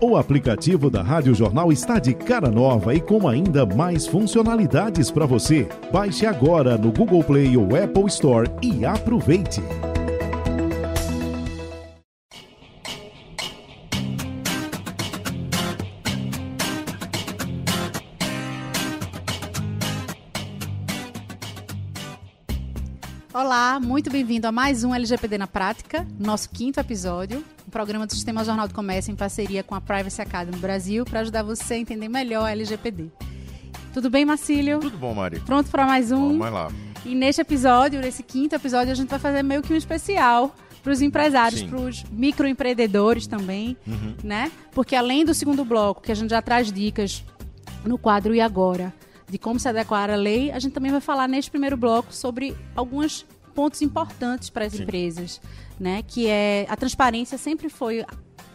O aplicativo da Rádio Jornal está de cara nova e com ainda mais funcionalidades para você. Baixe agora no Google Play ou Apple Store e aproveite. Olá, muito bem-vindo a mais um LGPD na Prática, nosso quinto episódio, um programa do Sistema Jornal do Comércio em parceria com a Privacy Academy Brasil para ajudar você a entender melhor a LGPD. Tudo bem, Marcílio? Tudo bom, Mari. Pronto para mais um? Vamos lá. E neste episódio, nesse quinto episódio, a gente vai fazer meio que um especial para os empresários, para os microempreendedores também, Uhum. né? Porque além do segundo bloco, que a gente já traz dicas no quadro E Agora, de como se adequar à lei, a gente também vai falar neste primeiro bloco sobre alguns pontos importantes para as Sim. empresas, né? Que é a transparência sempre foi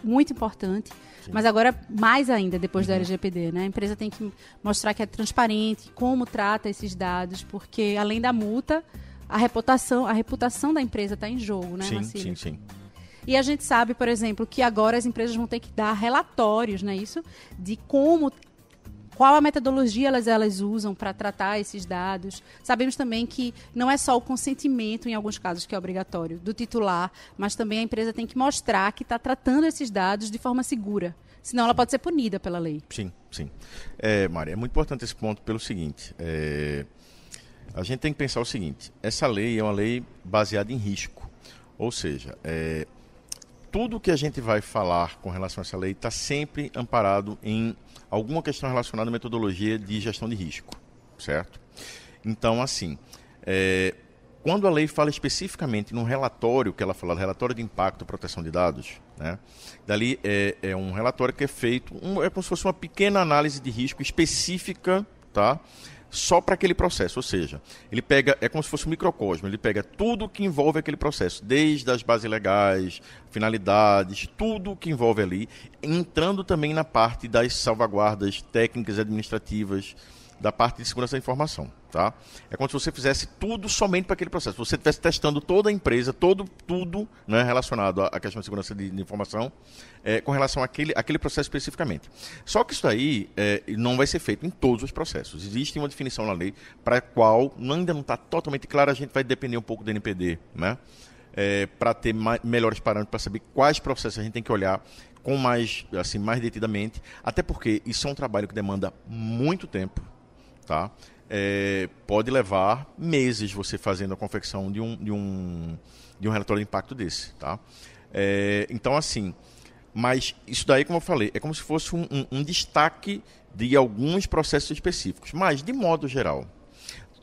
muito importante, mas agora mais ainda depois Uhum. do LGPD, né? A empresa tem que mostrar que é transparente, como trata esses dados, porque além da multa, a reputação, a reputação da empresa está em jogo, né, sim, Marcílio? sim, sim. E a gente sabe, por exemplo, que agora as empresas vão ter que dar relatórios, não é isso? De como qual a metodologia elas, elas usam para tratar esses dados. Sabemos também que não é só o consentimento, em alguns casos, que é obrigatório, do titular, mas também a empresa tem que mostrar que está tratando esses dados de forma segura. Senão ela pode ser punida pela lei. Sim, sim. É, Mari, é muito importante esse ponto pelo seguinte. é, a gente tem que pensar o seguinte: essa lei é uma lei baseada em risco. Ou seja, é, tudo que a gente vai falar com relação a essa lei está sempre amparado em alguma questão relacionada à metodologia de gestão de risco, certo? Então, assim, é, quando a lei fala especificamente num relatório que ela fala, relatório de impacto proteção de dados, né? Dali é, é um relatório que é feito, um- é como se fosse uma pequena análise de risco específica, tá? Só para aquele processo, ou seja, ele pega, é como se fosse um microcosmo, ele pega tudo que envolve aquele processo, desde as bases legais, finalidades, tudo que envolve ali, entrando também na parte das salvaguardas técnicas administrativas, da parte de segurança da informação, tá? É como se você fizesse tudo somente para aquele processo. Você estivesse testando toda a empresa, todo tudo, né, relacionado à questão de segurança de, de informação, é, com relação àquele, àquele processo especificamente. Só que isso aí é, não vai ser feito em todos os processos. Existe uma definição na lei para a qual ainda não está totalmente clara. A gente vai depender um pouco do NPD, né? para ter ma- melhores parâmetros para saber quais processos a gente tem que olhar com mais assim mais detidamente até porque isso é um trabalho que demanda muito tempo tá? É, pode levar meses você fazendo a confecção de um, de um, de um relatório de impacto desse, tá? É, então, assim, mas isso daí, como eu falei, é como se fosse um, um- um destaque de alguns processos específicos. Mas, de modo geral,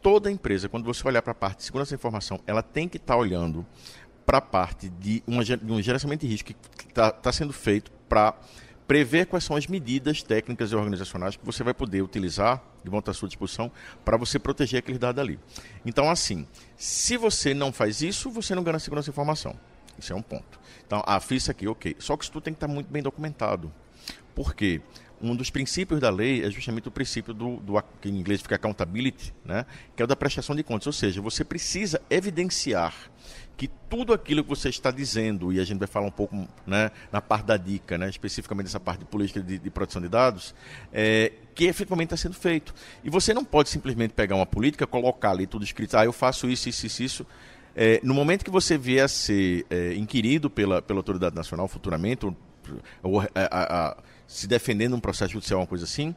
toda empresa, quando você olhar para a parte de segurança da informação, ela tem que estar olhando para a parte de, uma, de um gerenciamento de risco que está sendo feito para prever quais são as medidas técnicas e organizacionais que você vai poder utilizar, de volta à sua disposição, para você proteger aqueles dados ali. Então, assim, se você não faz isso, você não ganha segurança da informação. Isso é um ponto. Então, ah, fiz isso aqui, ok. Só que isso tudo tem que estar muito bem documentado. Por quê? Um dos princípios da lei é justamente o princípio do, do que em inglês fica accountability, né? que é o da prestação de contas. Ou seja, você precisa evidenciar que tudo aquilo que você está dizendo, e a gente vai falar um pouco né, na parte da dica, né, especificamente essa parte de política de, de proteção de dados, é, que efetivamente está sendo feito. E você não pode simplesmente pegar uma política, colocar ali tudo escrito, ah, eu faço isso, isso, isso, isso. É, no momento que você vier a ser é, inquirido pela, pela autoridade nacional futuramente, ou, ou a- a- a- se defendendo um processo judicial, uma coisa assim,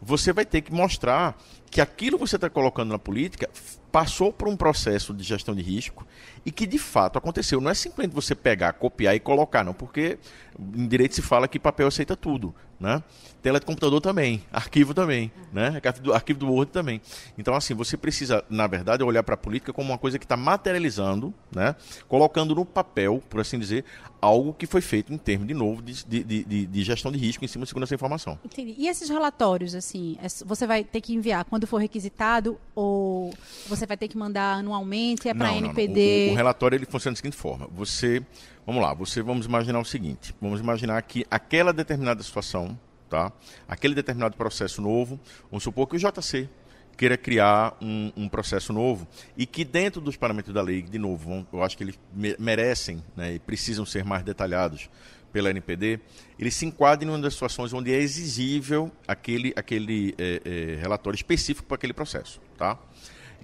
você vai ter que mostrar que aquilo que você está colocando na política passou por um processo de gestão de risco e que de fato aconteceu. Não é simplesmente você pegar, copiar e colocar, não, porque em direito se fala que papel aceita tudo, né? Tela computador também, arquivo também, né? Arquivo do, arquivo do Word também. Então, assim, você precisa, na verdade, olhar para a política como uma coisa que está materializando, né? Colocando no papel, por assim dizer, algo que foi feito em termos, de novo, de, de, de, de gestão de risco em cima de segurança da informação. Entendi. E esses relatórios, assim, é- você vai ter que enviar quando for requisitado ou você vai ter que mandar anualmente? É para Não, não. NPD? O, o relatório ele funciona da seguinte forma: você, vamos lá, você vamos imaginar o seguinte: vamos imaginar que aquela determinada situação, tá? Aquele determinado processo novo, vamos supor que o JC queira criar um, um processo novo e que dentro dos parâmetros da lei, de novo, vão- eu acho que eles me- merecem né, e precisam ser mais detalhados pela NPD, ele se enquadra em uma das situações onde é exigível aquele, aquele é, é, relatório específico para aquele processo. Tá?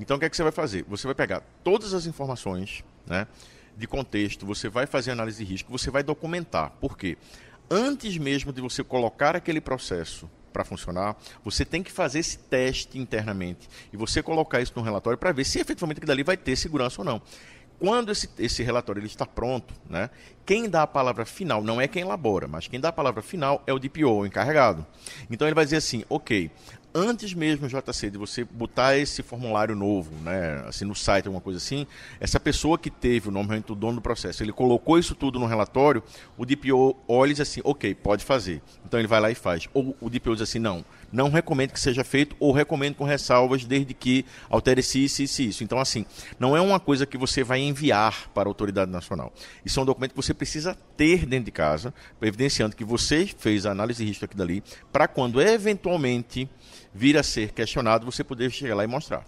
Então, o que, é que você vai fazer? Você vai pegar todas as informações né, de contexto, você vai fazer análise de risco, você vai documentar. Por quê? Antes mesmo de você colocar aquele processo para funcionar, você tem que fazer esse teste internamente e você colocar isso no relatório para ver se efetivamente aquilo dali vai ter segurança ou não. Quando esse, esse relatório ele está pronto, né, quem dá a palavra final não é quem elabora, mas quem dá a palavra final é o DPO, o encarregado. Então ele vai dizer assim, ok, antes mesmo, JC, de você botar esse formulário novo, né, assim, no site, alguma coisa assim, essa pessoa que teve o nome do dono do processo, ele colocou isso tudo no relatório, o DPO olha e diz assim, ok, pode fazer. Então ele vai lá e faz. Ou o DPO diz assim, não, não recomendo que seja feito, ou recomendo com ressalvas, desde que altere-se isso, isso e isso. Então, assim, não é uma coisa que você vai enviar para a autoridade nacional. Isso é um documento que você precisa ter dentro de casa, evidenciando que você fez a análise de risco aqui dali, para quando eventualmente vir a ser questionado, você poder chegar lá e mostrar.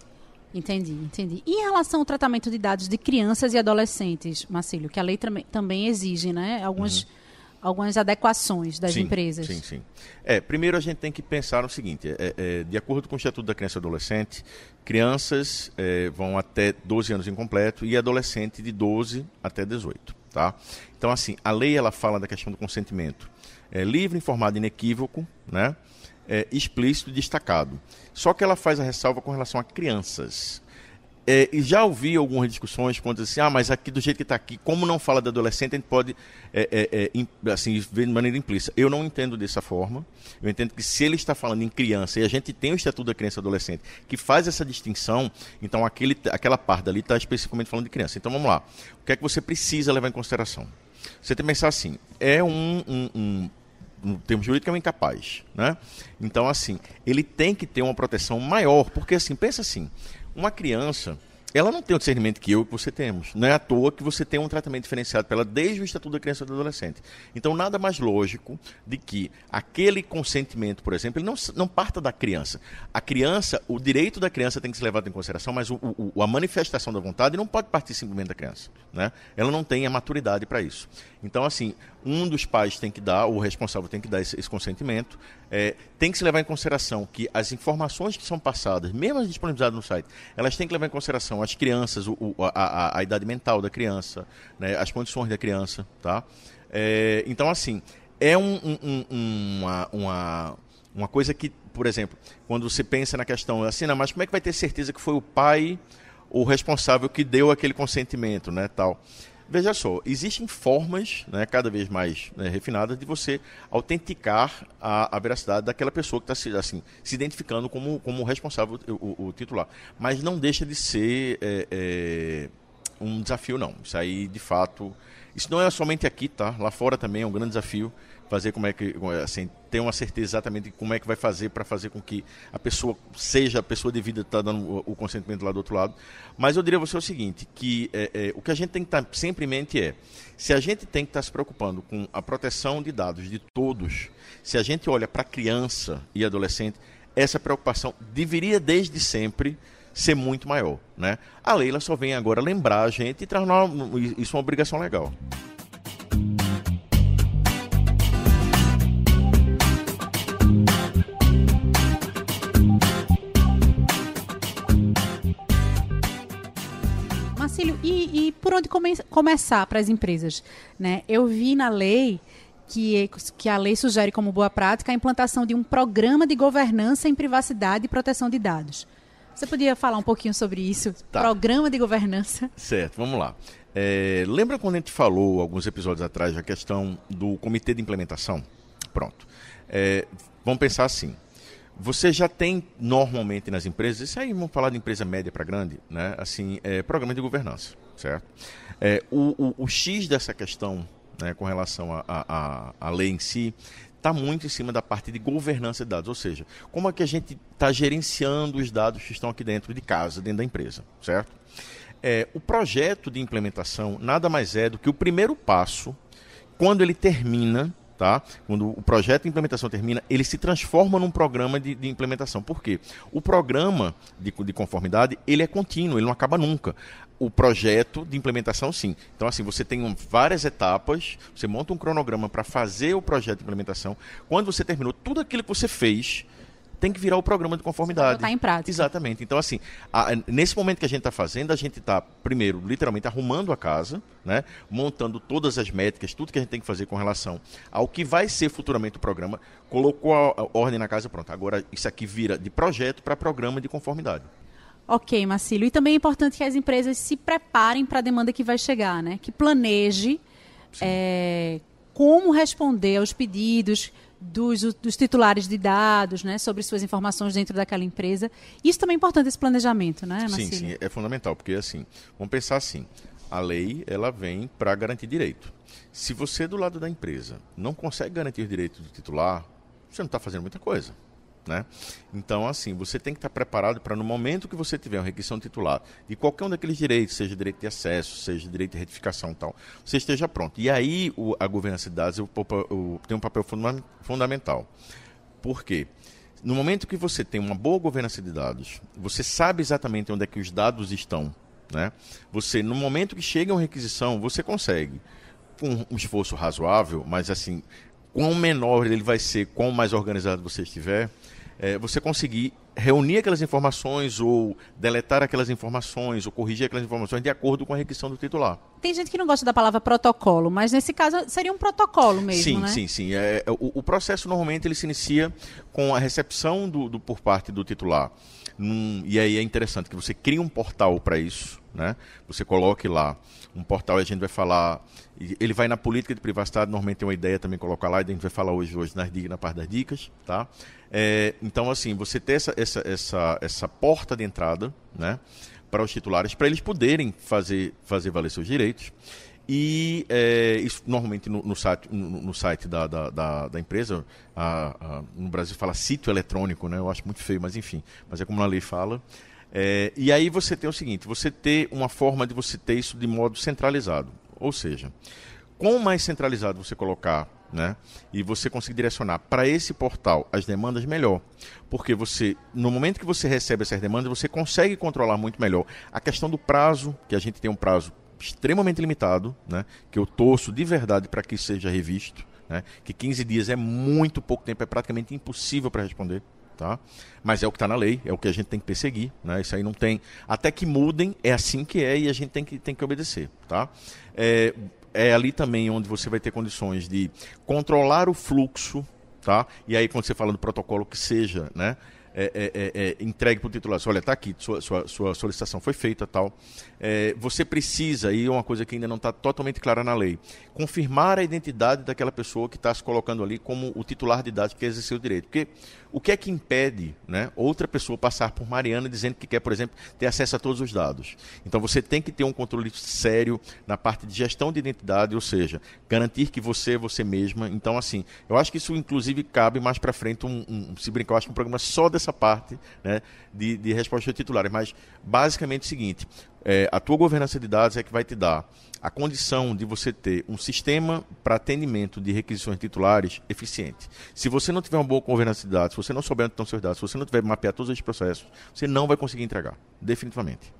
Entendi, entendi. E em relação ao tratamento de dados de crianças e adolescentes, Marcílio, que a lei também exige, né? Algumas, uhum. Algumas adequações das sim, empresas. Sim, sim. É, primeiro a gente tem que pensar no seguinte: é, é, de acordo com o Estatuto da Criança e Adolescente, crianças é, vão até 12 anos incompleto e adolescente de 12 até 18. Tá? Então, assim, a lei ela fala da questão do consentimento é, livre, informado inequívoco, né? é, explícito e destacado. Só que ela faz a ressalva com relação a crianças. É, e já ouvi algumas discussões quando assim, ah, mas aqui do jeito que está aqui, como não fala de adolescente, a gente pode é, é, é assim, ver de maneira implícita. Eu não entendo dessa forma. Eu entendo que se ele está falando em criança e a gente tem o Estatuto da Criança e Adolescente que faz essa distinção, então aquele, aquela parte ali está especificamente falando de criança. Então vamos lá. O que é que você precisa levar em consideração? Você tem que pensar assim: é um, um, um no termo jurídico, é um incapaz. Né? Então, assim, ele tem que ter uma proteção maior, porque, assim, pensa assim, uma criança, ela não tem o discernimento que eu e você temos. Não é à toa que você tem um tratamento diferenciado para ela desde o Estatuto da Criança e do Adolescente. Então, nada mais lógico de que aquele consentimento, por exemplo, ele não, não parta da criança. A criança, o direito da criança tem que ser levado em consideração, mas o, o, a manifestação da vontade não pode partir simplesmente da criança. Né? Ela não tem a maturidade para isso. Então, assim, um dos pais tem que dar, o responsável tem que dar esse, esse consentimento. É, tem que se levar em consideração que as informações que são passadas, mesmo as disponibilizadas no site, elas têm que levar em consideração as crianças, o, a, a, a, idade mental da criança, né, as condições da criança. Tá? É, então, assim, é um, um, um, uma, uma, uma coisa que, por exemplo, quando você pensa na questão assim, não, mas como é que vai ter certeza que foi o pai o responsável que deu aquele consentimento, né, tal. Veja só, existem formas, né, cada vez mais né, refinadas, de você autenticar a, a veracidade daquela pessoa que está se, assim, se identificando como, como responsável, o, o titular. Mas não deixa de ser é, é, um desafio, não. Isso aí, de fato, isso não é somente aqui, tá? Lá fora também é um grande desafio fazer como é que assim ter uma certeza exatamente de como é que vai fazer para fazer com que a pessoa seja a pessoa devida estar tá dando o, consentimento lá do outro lado. Mas eu diria a você o seguinte que é, é, o que a gente tem que estar tá sempre em mente é se a gente tem que estar tá se preocupando com a proteção de dados de todos se a gente olha para criança e adolescente essa preocupação deveria desde sempre ser muito maior né? A lei só vem agora lembrar a gente e tornar isso uma obrigação legal por onde come, começar para as empresas? Né? Eu vi na lei que, que a lei sugere como boa prática a implantação de um programa de governança em privacidade e proteção de dados. Você podia falar um pouquinho sobre isso? Tá. Programa de governança. Certo, vamos lá. É, lembra quando a gente falou alguns episódios atrás a questão do comitê de implementação? Pronto. É, vamos pensar assim. Você já tem normalmente nas empresas, isso aí vamos falar de empresa média para grande, né? Assim, é, programa de governança, certo? É, o, o, o, X dessa questão, né, com relação à lei em si, está muito em cima da parte de governança de dados, ou seja, como é que a gente está gerenciando os dados que estão aqui dentro de casa, dentro da empresa, certo? É, o projeto de implementação nada mais é do que o primeiro passo, quando ele termina, tá? Quando o projeto de implementação termina, ele se transforma num programa de, de implementação. Por quê? O programa de, de conformidade, ele é contínuo, ele não acaba nunca o projeto de implementação, sim. Então, assim, você tem várias etapas, você monta um cronograma para fazer o projeto de implementação. Quando você terminou tudo aquilo que você fez, tem que virar o programa de conformidade. Está em prática. Exatamente. Então, assim, a, nesse momento que a gente está fazendo, a gente está, primeiro, literalmente arrumando a casa, né? montando todas as métricas, tudo que a gente tem que fazer com relação ao que vai ser futuramente o programa, colocou a, a ordem na casa, pronto. Agora, isso aqui vira de projeto para programa de conformidade. Ok, Marcílio. E também é importante que as empresas se preparem para a demanda que vai chegar, né? Que planeje é, como responder aos pedidos dos, dos, titulares de dados, né? Sobre suas informações dentro daquela empresa. Isso também é importante, esse planejamento, né, Marcílio? Sim, sim, é fundamental, porque assim, vamos pensar assim, a lei, ela vem para garantir direito. Se você, do lado da empresa, não consegue garantir o direito do titular, você não está fazendo muita coisa. Né? Então, assim, você tem que estar preparado para, no momento que você tiver uma requisição titular de qualquer um daqueles direitos, seja direito de acesso, seja direito de retificação tal, você esteja pronto. E aí o, a governança de dados tem um papel funda fundamental. Por quê? No momento que você tem uma boa governança de dados, você sabe exatamente onde é que os dados estão. Né? Você, no momento que chega uma requisição, você consegue, com um esforço razoável, mas assim, quão menor ele vai ser, quão mais organizado você estiver, é, você conseguir reunir aquelas informações ou deletar aquelas informações ou corrigir aquelas informações de acordo com a requisição do titular. Tem gente que não gosta da palavra protocolo, mas nesse caso seria um protocolo mesmo, sim, né? Sim, sim, é, é, o, o, processo normalmente ele se inicia com a recepção do, do por parte do titular. Num, e aí é interessante que você crie um portal para isso, né? Você coloque lá um portal e a gente vai falar. Ele vai na política de privacidade, normalmente tem uma ideia também colocar lá, e a gente vai falar hoje, hoje nas, na parte das dicas, tá? É, então, assim, você ter essa, essa, essa, essa porta de entrada, né? Para os titulares, para eles poderem fazer, fazer valer seus direitos. E é, isso normalmente no, no site, no, no site da, da, da, da empresa, a, a, no Brasil fala sítio eletrônico, né? Eu acho muito feio, mas enfim, mas é como a lei fala. É, e aí você tem o seguinte, você ter uma forma de você ter isso de modo centralizado. Ou seja, quanto mais centralizado você colocar, né, e você conseguir direcionar para esse portal as demandas, melhor. Porque você, no momento que você recebe essas demandas, você consegue controlar muito melhor a questão do prazo, que a gente tem um prazo extremamente limitado, né, que eu torço de verdade para que seja revisto, né, que 15 dias é muito pouco tempo, é praticamente impossível para responder. Tá? Mas é o que está na lei, é o que a gente tem que perseguir, né? Isso aí não tem. Até que mudem, é assim que é e a gente tem que, tem que obedecer, tá? É, é ali também onde você vai ter condições de controlar o fluxo, tá? E aí quando você fala do protocolo que seja, né? É, é, é, é entregue para o titular, olha, está aqui, sua, sua, sua, solicitação foi feita, tal. É, você precisa, e é uma coisa que ainda não está totalmente clara na lei, confirmar a identidade daquela pessoa que está se colocando ali como o titular de dados que exerceu o direito. Porque o que é que impede né, outra pessoa passar por Mariana dizendo que quer, por exemplo, ter acesso a todos os dados? Então você tem que ter um controle sério na parte de gestão de identidade, ou seja, garantir que você é você mesma. Então, assim, eu acho que isso inclusive cabe mais para frente, um, um, se brincar, eu acho que um programa só dessa parte né, de, de resposta titulares. Mas basicamente é o seguinte: é, a tua governança de dados é que vai te dar a condição de você ter um sistema para atendimento de requisições titulares eficiente. Se você não tiver uma boa governança de dados, se você não souber onde estão seus dados, se você não tiver mapear todos os processos, você não vai conseguir entregar, definitivamente.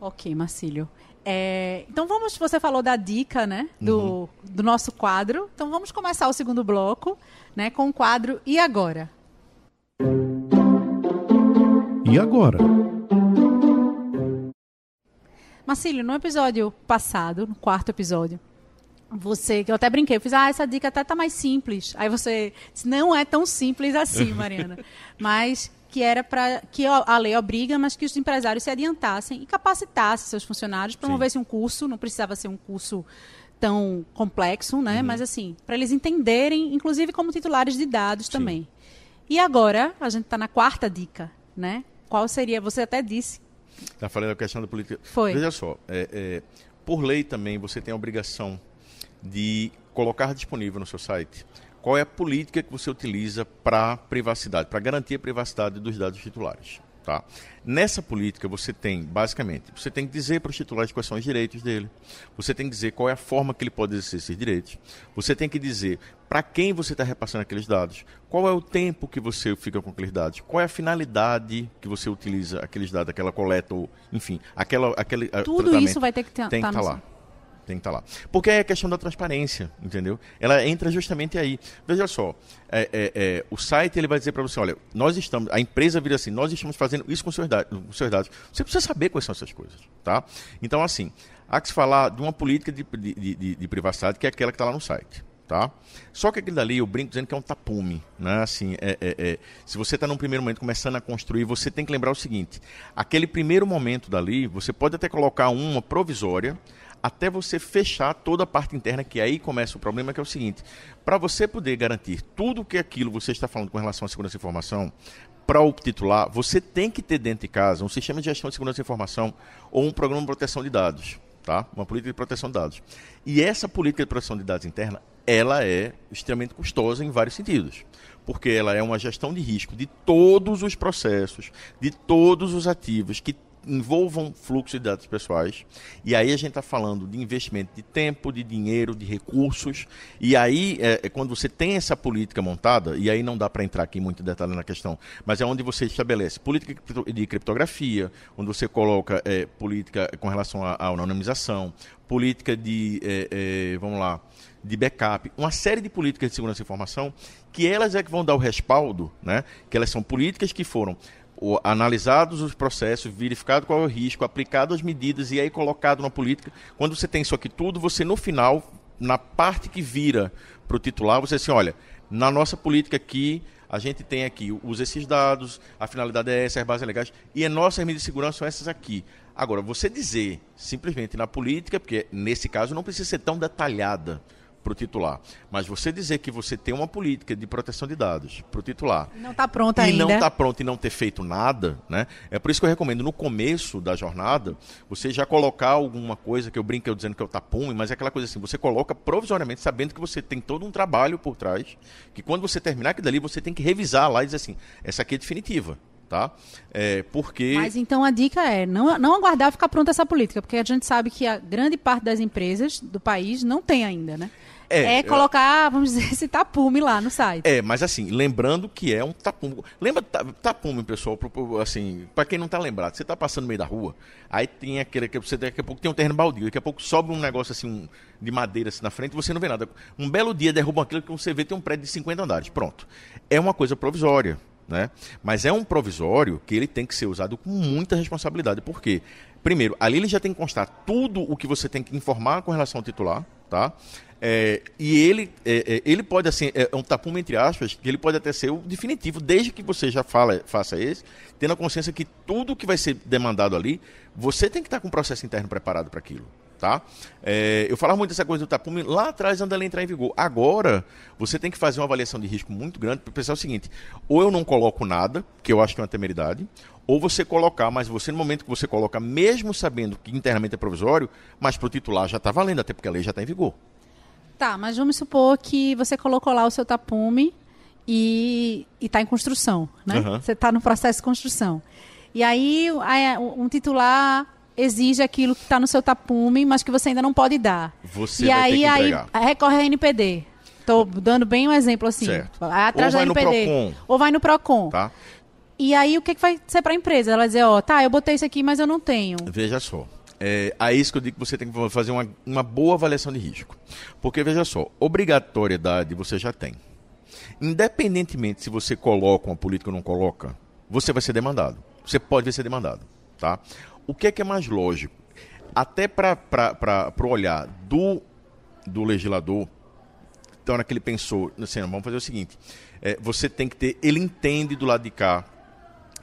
Ok, Marcílio. É, então vamos, você falou da dica, né, do, uhum. do nosso quadro. Então vamos começar o segundo bloco, né, com o quadro E Agora? E agora? Marcílio, no episódio passado, no quarto episódio, você, que eu até brinquei, eu fiz, ah, essa dica até tá mais simples. Aí você disse, não é tão simples assim, Mariana. mas que era para que a lei obriga, mas que os empresários se adiantassem e capacitassem seus funcionários, promovessem um curso, não precisava ser um curso tão complexo, né? Uhum. Mas assim, para eles entenderem, inclusive como titulares de dados Sim. também. E agora, a gente está na quarta dica, né? Qual seria? Você até disse Está falando da questão da política. Foi. Veja só, é, é, por lei também você tem a obrigação de colocar disponível no seu site qual é a política que você utiliza para privacidade, para garantir a privacidade dos dados titulares. Tá? Nessa política, você tem, basicamente, você tem que dizer para os titulares quais são os direitos dele. Você tem que dizer qual é a forma que ele pode exercer esses direitos. Você tem que dizer para quem você está repassando aqueles dados. Qual é o tempo que você fica com aqueles dados? Qual é a finalidade que você utiliza aqueles dados, aquela coleta, ou, enfim, aquela, aquele Tudo isso vai ter que estar tá lá tem que estar tá lá. Porque é a questão da transparência, entendeu? Ela entra justamente aí. Veja só, é, é, é, o site ele vai dizer para você, olha, nós estamos, a empresa vira assim, nós estamos fazendo isso com seus, com seus dados. Você precisa saber quais são essas coisas, tá? Então, assim, há que se falar de uma política de, de, de, de privacidade que é aquela que está lá no site. Tá? Só que aquele dali, eu brinco dizendo que é um tapume. Né? Assim, é, é, é, se você está num primeiro momento começando a construir, você tem que lembrar o seguinte: aquele primeiro momento dali, você pode até colocar uma provisória, até você fechar toda a parte interna, que aí começa o problema, que é o seguinte: para você poder garantir tudo que aquilo você está falando com relação à segurança da informação, para o titular, você tem que ter dentro de casa um sistema de gestão de segurança da informação ou um programa de proteção de dados, tá? Uma política de proteção de dados. E essa política de proteção de dados interna, ela é extremamente custosa em vários sentidos porque ela é uma gestão de risco de todos os processos, de todos os ativos que envolvam fluxo de dados pessoais. E aí a gente está falando de investimento de tempo, de dinheiro, de recursos. E aí, é, é quando você tem essa política montada, e aí não dá para entrar aqui muito detalhe na questão, mas é onde você estabelece política de criptografia, onde você coloca é, política com relação à anonimização, política de, é, é, vamos lá, de backup, uma série de políticas de segurança da informação que elas é que vão dar o respaldo, né? que elas são políticas que foram o, analisados os processos, verificado qual é o risco, aplicado as medidas e aí colocado na política. Quando você tem isso aqui tudo, você no final, na parte que vira para o titular, você assim, olha, na nossa política aqui, a gente tem aqui, usa esses dados, a finalidade é essa, as bases legais, e as nossas medidas de segurança são essas aqui. Agora, você dizer simplesmente na política, porque nesse caso não precisa ser tão detalhada, para o titular. Mas você dizer que você tem uma política de proteção de dados para o titular. Não está pronta ainda. E não está pronto e não ter feito nada, né? É por isso que eu recomendo no começo da jornada você já colocar alguma coisa que eu brinco eu dizendo que é o tapume, mas é aquela coisa assim, você coloca provisoriamente sabendo que você tem todo um trabalho por trás, que quando você terminar aquilo dali você tem que revisar lá e dizer assim, essa aqui é definitiva tá? É, porque... Mas então a dica é não, não aguardar ficar pronta essa política, porque a gente sabe que a grande parte das empresas do país não tem ainda, né? É, é colocar, vamos dizer, esse tapume lá no site. É, mas assim, lembrando que é um tapume. Lembra tapume, pessoal, assim, para quem não tá lembrado, você tá passando no meio da rua, aí tem aquele que você daqui a pouco tem um terreno baldio, daqui a pouco sobe um negócio assim um, de madeira assim na frente, você não vê nada. Um belo dia derruba aquilo que você vê tem um prédio de 50 andares. Pronto. É uma coisa provisória. Né? Mas é um provisório que ele tem que ser usado com muita responsabilidade. Por quê? Primeiro, ali ele já tem que constar tudo o que você tem que informar com relação ao titular, tá? É, e ele, é, é, ele pode, assim, é um tapume entre aspas, que ele pode até ser o definitivo, desde que você já fala, faça esse, tendo a consciência que tudo que vai ser demandado ali, você tem que estar com o processo interno preparado para aquilo. Tá? É, eu falava muito dessa coisa do tapume lá atrás, antes dela entrar em vigor. Agora, você tem que fazer uma avaliação de risco muito grande para pensar o seguinte: ou eu não coloco nada, que eu acho que é uma temeridade, ou você colocar, mas você, no momento que você coloca, mesmo sabendo que internamente é provisório, mas para o titular já está valendo, até porque a lei já está em vigor. Tá, mas vamos supor que você colocou lá o seu tapume e está em construção, né? Uhum. Você está no processo de construção. E aí um titular exige aquilo que está no seu tapume, mas que você ainda não pode dar. Você e vai aí, ter que aí recorre a NPD. Estou dando bem um exemplo assim. Certo. Atrás ou vai da NPD. No Procon. Ou vai no Procon. Tá. E aí o que, que vai ser para a empresa? Ela vai dizer, ó, tá, eu botei isso aqui, mas eu não tenho. Veja só. É, é isso que eu digo que você tem que fazer uma, uma boa avaliação de risco. Porque, veja só, obrigatoriedade você já tem. Independentemente se você coloca uma política ou não coloca, você vai ser demandado. Você pode ser demandado. Tá? O que é que é mais lógico? Até para o olhar do, do legislador, então hora que ele pensou, assim, vamos fazer o seguinte, é, você tem que ter, ele entende do lado de cá,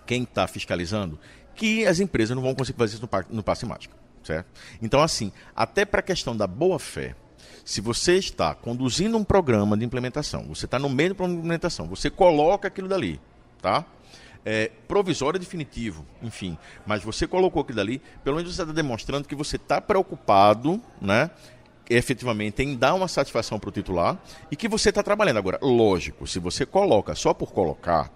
quem está fiscalizando, que as empresas não vão conseguir fazer isso no, no passe mágico. Certo? Então, assim, até para a questão da boa-fé, se você está conduzindo um programa de implementação, você está no meio do programa de implementação, você coloca aquilo dali, tá? É, provisório definitivo, enfim, mas você colocou aquilo dali, pelo menos você está demonstrando que você está preocupado, né? efetivamente em dar uma satisfação para o titular e que você está trabalhando. Agora, lógico, se você coloca só por colocar,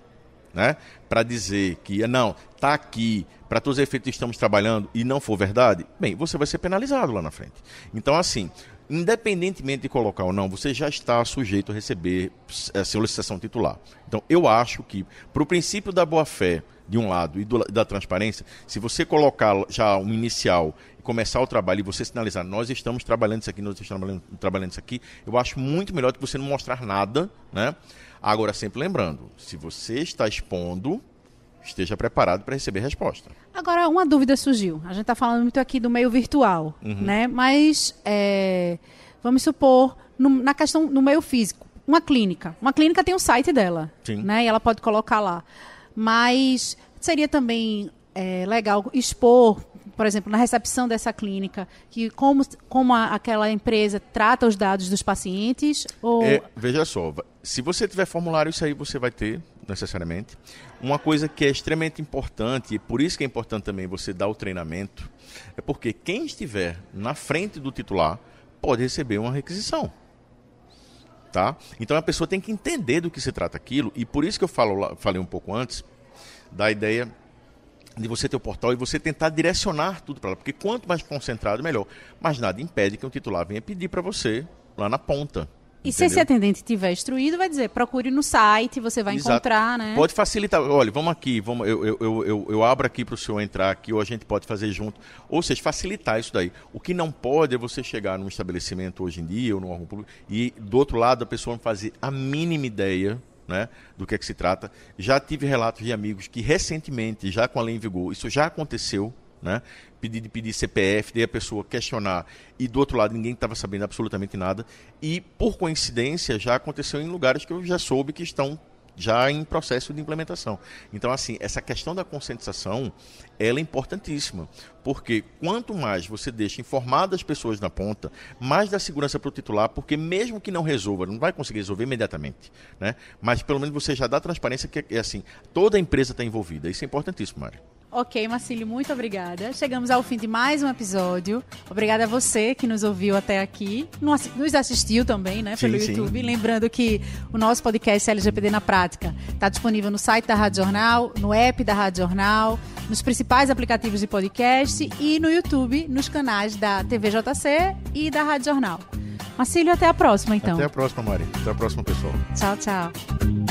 né, para dizer que não, está aqui, para todos os efeitos estamos trabalhando e não for verdade, bem, você vai ser penalizado lá na frente. Então, assim, independentemente de colocar ou não, você já está sujeito a receber a solicitação titular. Então, eu acho que, para o princípio da boa-fé, de um lado, e do, da transparência, se você colocar já um inicial e começar o trabalho e você sinalizar, nós estamos trabalhando isso aqui, nós estamos trabalhando, trabalhando isso aqui, eu acho muito melhor do que você não mostrar nada, né? Agora, sempre lembrando, se você está expondo, esteja preparado para receber resposta. Agora, uma dúvida surgiu. A gente está falando muito aqui do meio virtual, uhum. né? Mas é, vamos supor, no, na questão no meio físico, uma clínica. Uma clínica tem o um site dela, Sim. né? E ela pode colocar lá. Mas seria também é, legal expor, por exemplo, na recepção dessa clínica, que como, como a, aquela empresa trata os dados dos pacientes? Ou... É, veja só, se você tiver formulário, isso aí você vai ter necessariamente. Uma coisa que é extremamente importante, e por isso que é importante também você dar o treinamento, é porque quem estiver na frente do titular pode receber uma requisição. Tá? Então a pessoa tem que entender do que se trata aquilo, e por isso que eu falo, falei um pouco antes da ideia de você ter o portal e você tentar direcionar tudo para lá, porque quanto mais concentrado, melhor. Mas nada impede que um titular venha pedir para você lá na ponta. E Entendeu? se esse atendente tiver instruído, vai dizer, procure no site, você vai Exato. encontrar, né? Pode facilitar. Olha, vamos aqui, vamos, eu, eu, eu, eu, abro aqui para o senhor entrar aqui, ou a gente pode fazer junto. Ou seja, facilitar isso daí. O que não pode é você chegar num estabelecimento hoje em dia, ou num órgão público, e do outro lado a pessoa não fazer a mínima ideia né, do que é que se trata. Já tive relatos de amigos que recentemente, já com a lei em vigor, isso já aconteceu, né? Pedir de pedir CPF, daí a pessoa questionar e do outro lado ninguém estava sabendo absolutamente nada. E por coincidência já aconteceu em lugares que eu já soube que estão já em processo de implementação. Então, assim, essa questão da conscientização, ela é importantíssima, porque quanto mais você deixa informadas as pessoas na ponta, mais dá segurança para o titular, porque mesmo que não resolva, não vai conseguir resolver imediatamente, né? Mas pelo menos você já dá transparência que, é assim, toda a empresa está envolvida. Isso é importantíssimo, Mário. Ok, Marcílio, muito obrigada. Chegamos ao fim de mais um episódio. Obrigada a você que nos ouviu até aqui, nos assistiu também, né, pelo sim, YouTube. Sim. Lembrando que o nosso podcast LGPD na Prática está disponível no site da Rádio Jornal, no app da Rádio Jornal, nos principais aplicativos de podcast e no YouTube, nos canais da TVJC e da Rádio Jornal. Marcílio, até a próxima, então. Até a próxima, Mari. Até a próxima, pessoal. Tchau, tchau.